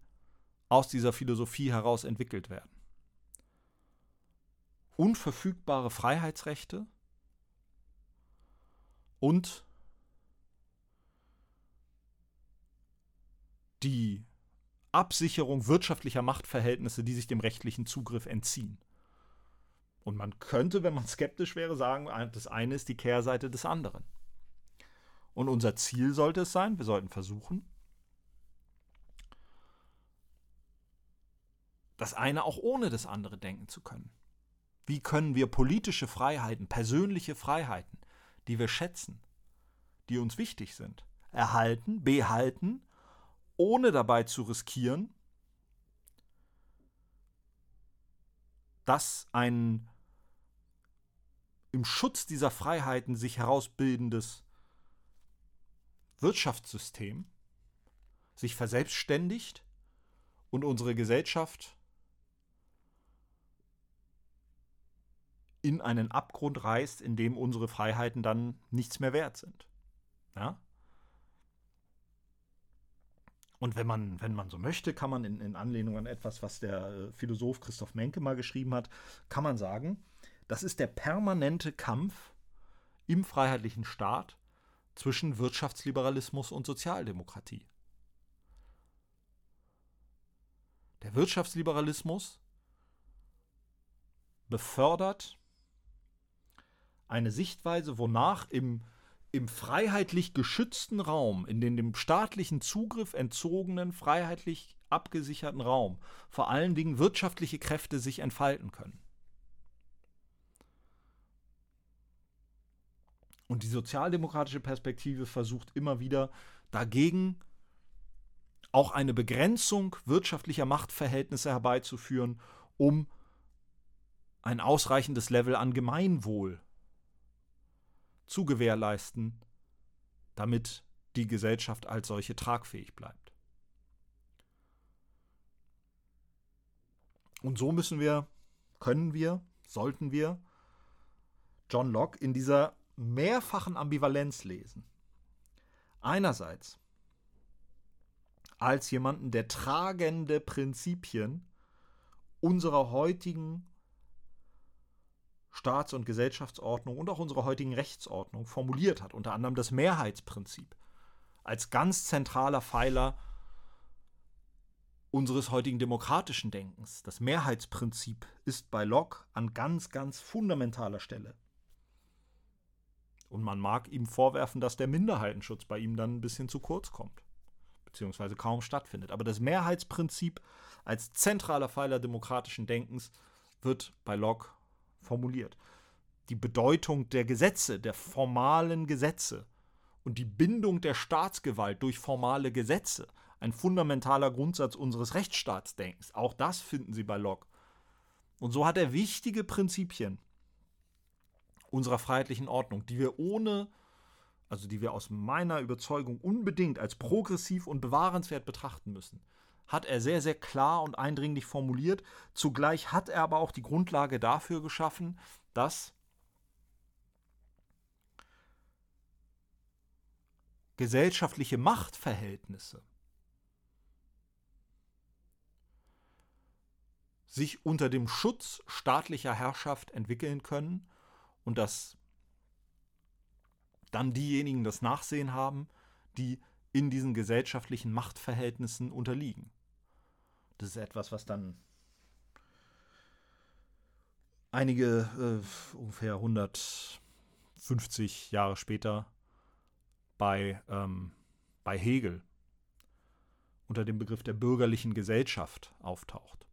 [SPEAKER 1] aus dieser Philosophie heraus entwickelt werden. Unverfügbare Freiheitsrechte und die Absicherung wirtschaftlicher Machtverhältnisse, die sich dem rechtlichen Zugriff entziehen. Und man könnte, wenn man skeptisch wäre, sagen, das eine ist die Kehrseite des anderen. Und unser Ziel sollte es sein, wir sollten versuchen, das eine auch ohne das andere denken zu können. Wie können wir politische Freiheiten, persönliche Freiheiten, die wir schätzen, die uns wichtig sind, erhalten, behalten, ohne dabei zu riskieren, dass ein im Schutz dieser Freiheiten sich herausbildendes Wirtschaftssystem sich verselbstständigt und unsere Gesellschaft in einen Abgrund reißt, in dem unsere Freiheiten dann nichts mehr wert sind. Ja? Und wenn man, wenn man so möchte, kann man in, in Anlehnung an etwas, was der äh, Philosoph Christoph Menke mal geschrieben hat, kann man sagen, das ist der permanente Kampf im freiheitlichen Staat zwischen Wirtschaftsliberalismus und Sozialdemokratie. Der Wirtschaftsliberalismus befördert eine Sichtweise, wonach im, im freiheitlich geschützten Raum, in den dem staatlichen Zugriff entzogenen, freiheitlich abgesicherten Raum, vor allen Dingen wirtschaftliche Kräfte sich entfalten können. Und die sozialdemokratische Perspektive versucht immer wieder dagegen auch eine Begrenzung wirtschaftlicher Machtverhältnisse herbeizuführen, um ein ausreichendes Level an Gemeinwohl zu gewährleisten, damit die Gesellschaft als solche tragfähig bleibt. Und so müssen wir, können wir, sollten wir John Locke in dieser mehrfachen Ambivalenz lesen. Einerseits als jemanden, der tragende Prinzipien unserer heutigen Staats- und Gesellschaftsordnung und auch unserer heutigen Rechtsordnung formuliert hat, unter anderem das Mehrheitsprinzip als ganz zentraler Pfeiler unseres heutigen demokratischen Denkens. Das Mehrheitsprinzip ist bei Locke an ganz, ganz fundamentaler Stelle. Und man mag ihm vorwerfen, dass der Minderheitenschutz bei ihm dann ein bisschen zu kurz kommt, beziehungsweise kaum stattfindet. Aber das Mehrheitsprinzip als zentraler Pfeiler demokratischen Denkens wird bei Locke formuliert. Die Bedeutung der Gesetze, der formalen Gesetze und die Bindung der Staatsgewalt durch formale Gesetze, ein fundamentaler Grundsatz unseres Rechtsstaatsdenkens, auch das finden Sie bei Locke. Und so hat er wichtige Prinzipien unserer freiheitlichen Ordnung, die wir ohne, also die wir aus meiner Überzeugung unbedingt als progressiv und bewahrenswert betrachten müssen, hat er sehr, sehr klar und eindringlich formuliert. Zugleich hat er aber auch die Grundlage dafür geschaffen, dass gesellschaftliche Machtverhältnisse sich unter dem Schutz staatlicher Herrschaft entwickeln können und dass dann diejenigen das Nachsehen haben, die in diesen gesellschaftlichen Machtverhältnissen unterliegen. Das ist etwas, was dann einige äh, ungefähr 150 Jahre später bei, ähm, bei Hegel unter dem Begriff der bürgerlichen Gesellschaft auftaucht.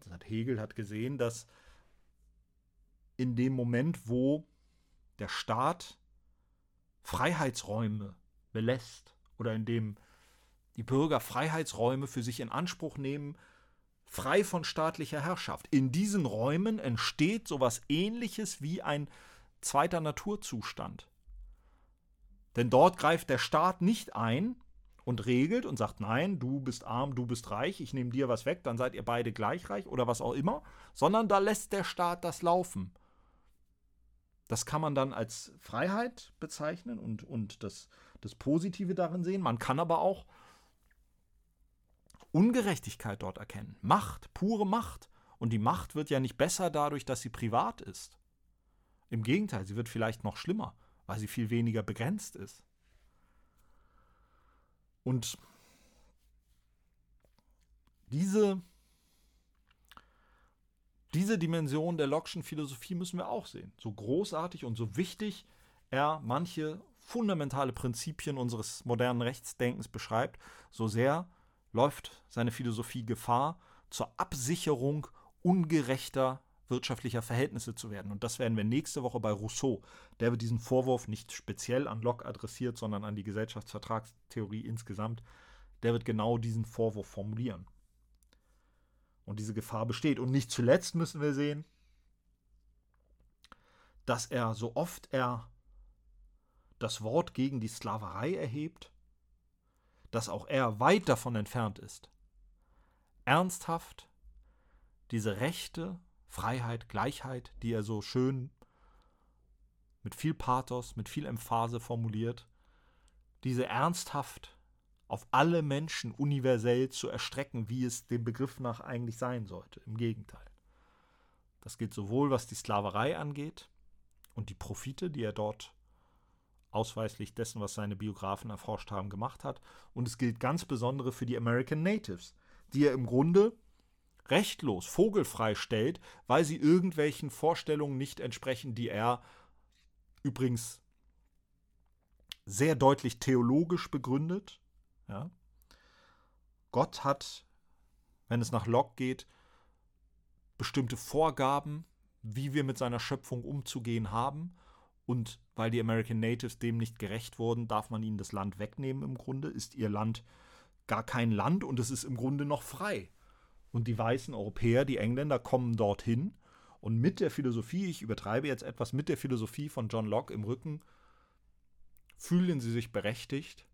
[SPEAKER 1] Das hat Hegel hat gesehen, dass in dem Moment, wo der Staat Freiheitsräume belässt oder in dem die Bürger Freiheitsräume für sich in Anspruch nehmen, frei von staatlicher Herrschaft. In diesen Räumen entsteht sowas ähnliches wie ein zweiter Naturzustand. Denn dort greift der Staat nicht ein und regelt und sagt, nein, du bist arm, du bist reich, ich nehme dir was weg, dann seid ihr beide gleich reich oder was auch immer, sondern da lässt der Staat das laufen. Das kann man dann als Freiheit bezeichnen und, und das, das Positive darin sehen. Man kann aber auch Ungerechtigkeit dort erkennen. Macht, pure Macht. Und die Macht wird ja nicht besser dadurch, dass sie privat ist. Im Gegenteil, sie wird vielleicht noch schlimmer, weil sie viel weniger begrenzt ist. Und diese diese Dimension der Locke'schen Philosophie müssen wir auch sehen. So großartig und so wichtig er manche fundamentale Prinzipien unseres modernen Rechtsdenkens beschreibt, so sehr läuft seine Philosophie Gefahr, zur Absicherung ungerechter wirtschaftlicher Verhältnisse zu werden. Und das werden wir nächste Woche bei Rousseau. Der wird diesen Vorwurf nicht speziell an Locke adressiert, sondern an die Gesellschaftsvertragstheorie insgesamt. Der wird genau diesen Vorwurf formulieren. Und diese Gefahr besteht. Und nicht zuletzt müssen wir sehen, dass er, so oft er das Wort gegen die Sklaverei erhebt, dass auch er weit davon entfernt ist, ernsthaft diese Rechte, Freiheit, Gleichheit, die er so schön mit viel Pathos, mit viel Emphase formuliert, diese ernsthaft auf alle Menschen universell zu erstrecken, wie es dem Begriff nach eigentlich sein sollte. Im Gegenteil. Das gilt sowohl was die Sklaverei angeht und die Profite, die er dort ausweislich dessen, was seine Biografen erforscht haben, gemacht hat. Und es gilt ganz besonders für die American Natives, die er im Grunde rechtlos, vogelfrei stellt, weil sie irgendwelchen Vorstellungen nicht entsprechen, die er übrigens sehr deutlich theologisch begründet ja? Gott hat, wenn es nach Locke geht, bestimmte Vorgaben, wie wir mit seiner Schöpfung umzugehen haben. Und weil die American Natives dem nicht gerecht wurden, darf man ihnen das Land wegnehmen im Grunde. Ist ihr Land gar kein Land und es ist im Grunde noch frei. Und die weißen Europäer, die Engländer, kommen dorthin und mit der Philosophie, ich übertreibe jetzt etwas, mit der Philosophie von John Locke im Rücken, fühlen sie sich berechtigt,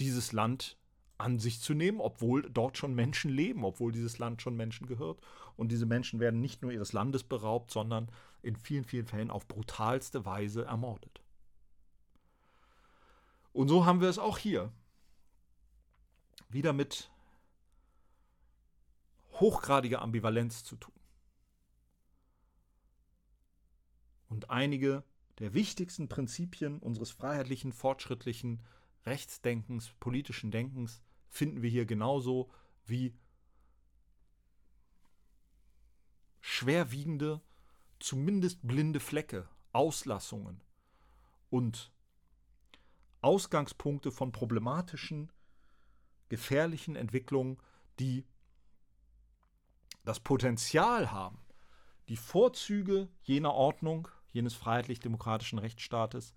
[SPEAKER 1] dieses Land an sich zu nehmen, obwohl dort schon Menschen leben, obwohl dieses Land schon Menschen gehört. Und diese Menschen werden nicht nur ihres Landes beraubt, sondern in vielen, vielen Fällen auf brutalste Weise ermordet. Und so haben wir es auch hier. Wieder mit hochgradiger Ambivalenz zu tun. Und einige der wichtigsten Prinzipien unseres freiheitlichen, fortschrittlichen Rechtsdenkens, politischen Denkens finden wir hier genauso wie schwerwiegende, zumindest blinde Flecke Auslassungen und Ausgangspunkte von problematischen, gefährlichen Entwicklungen, die das Potenzial haben, die Vorzüge jener Ordnung, jenes freiheitlich-demokratischen Rechtsstaates,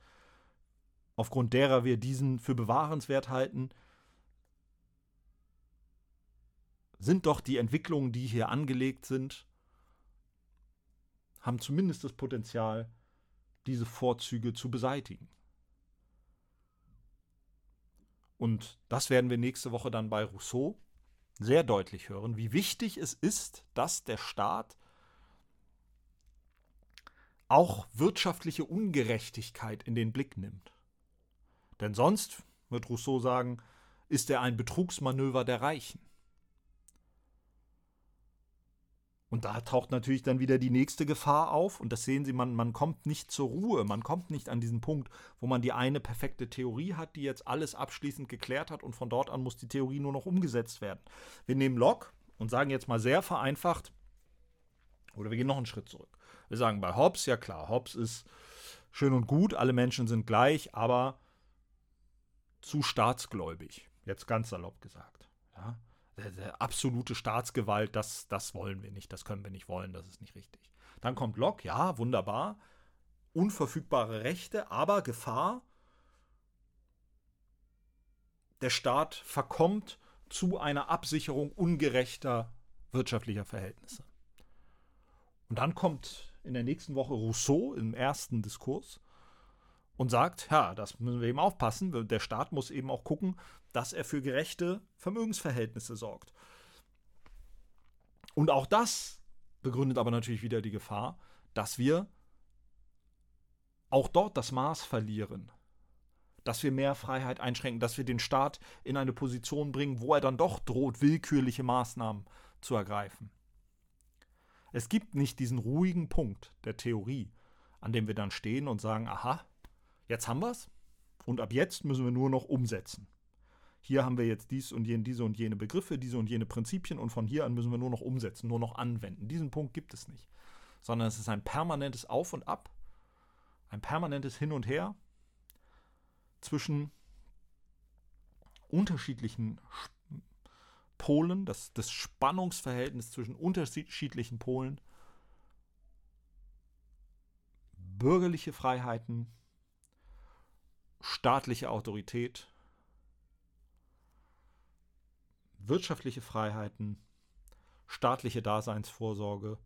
[SPEAKER 1] aufgrund derer wir diesen für bewahrenswert halten, sind doch die Entwicklungen, die hier angelegt sind, haben zumindest das Potenzial, diese Vorzüge zu beseitigen. Und das werden wir nächste Woche dann bei Rousseau sehr deutlich hören, wie wichtig es ist, dass der Staat auch wirtschaftliche Ungerechtigkeit in den Blick nimmt. Denn sonst, wird Rousseau sagen, ist er ein Betrugsmanöver der Reichen. Und da taucht natürlich dann wieder die nächste Gefahr auf. Und das sehen Sie, man, man kommt nicht zur Ruhe. Man kommt nicht an diesen Punkt, wo man die eine perfekte Theorie hat, die jetzt alles abschließend geklärt hat und von dort an muss die Theorie nur noch umgesetzt werden. Wir nehmen Locke und sagen jetzt mal sehr vereinfacht, oder wir gehen noch einen Schritt zurück. Wir sagen bei Hobbes, ja klar, Hobbes ist schön und gut, alle Menschen sind gleich, aber zu staatsgläubig. Jetzt ganz salopp gesagt. Ja? absolute Staatsgewalt, das, das wollen wir nicht, das können wir nicht wollen, das ist nicht richtig. Dann kommt Locke, ja, wunderbar. Unverfügbare Rechte, aber Gefahr. Der Staat verkommt zu einer Absicherung ungerechter wirtschaftlicher Verhältnisse. Und dann kommt in der nächsten Woche Rousseau im ersten Diskurs und sagt, ja, das müssen wir eben aufpassen. Der Staat muss eben auch gucken, dass er für gerechte Vermögensverhältnisse sorgt. Und auch das begründet aber natürlich wieder die Gefahr, dass wir auch dort das Maß verlieren, dass wir mehr Freiheit einschränken, dass wir den Staat in eine Position bringen, wo er dann doch droht, willkürliche Maßnahmen zu ergreifen. Es gibt nicht diesen ruhigen Punkt der Theorie, an dem wir dann stehen und sagen, aha, jetzt haben wir es und ab jetzt müssen wir nur noch umsetzen. Hier haben wir jetzt dies und jene, diese und jene Begriffe, diese und jene Prinzipien und von hier an müssen wir nur noch umsetzen, nur noch anwenden. Diesen Punkt gibt es nicht, sondern es ist ein permanentes Auf und Ab, ein permanentes Hin und Her zwischen unterschiedlichen Polen, das, das Spannungsverhältnis zwischen unterschiedlichen Polen, bürgerliche Freiheiten, staatliche Autorität, wirtschaftliche Freiheiten, staatliche Daseinsvorsorge.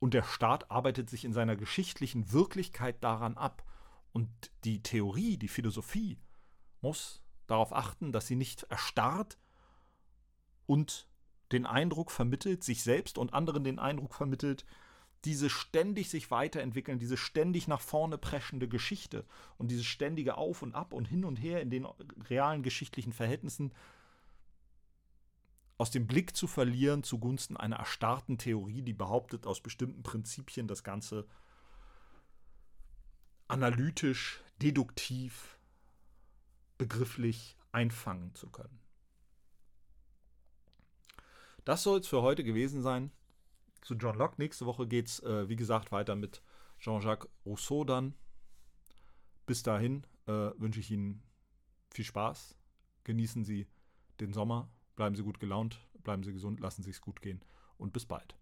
[SPEAKER 1] Und der Staat arbeitet sich in seiner geschichtlichen Wirklichkeit daran ab. Und die Theorie, die Philosophie muss darauf achten, dass sie nicht erstarrt und den Eindruck vermittelt, sich selbst und anderen den Eindruck vermittelt, diese ständig sich weiterentwickeln, diese ständig nach vorne preschende Geschichte und dieses ständige Auf und Ab und hin und her in den realen geschichtlichen Verhältnissen aus dem Blick zu verlieren zugunsten einer erstarrten Theorie, die behauptet, aus bestimmten Prinzipien das Ganze analytisch, deduktiv, begrifflich einfangen zu können. Das soll es für heute gewesen sein zu John Locke. Nächste Woche geht es, äh, wie gesagt, weiter mit Jean-Jacques Rousseau dann. Bis dahin äh, wünsche ich Ihnen viel Spaß. Genießen Sie den Sommer. Bleiben Sie gut gelaunt. Bleiben Sie gesund. Lassen Sie es gut gehen. Und bis bald.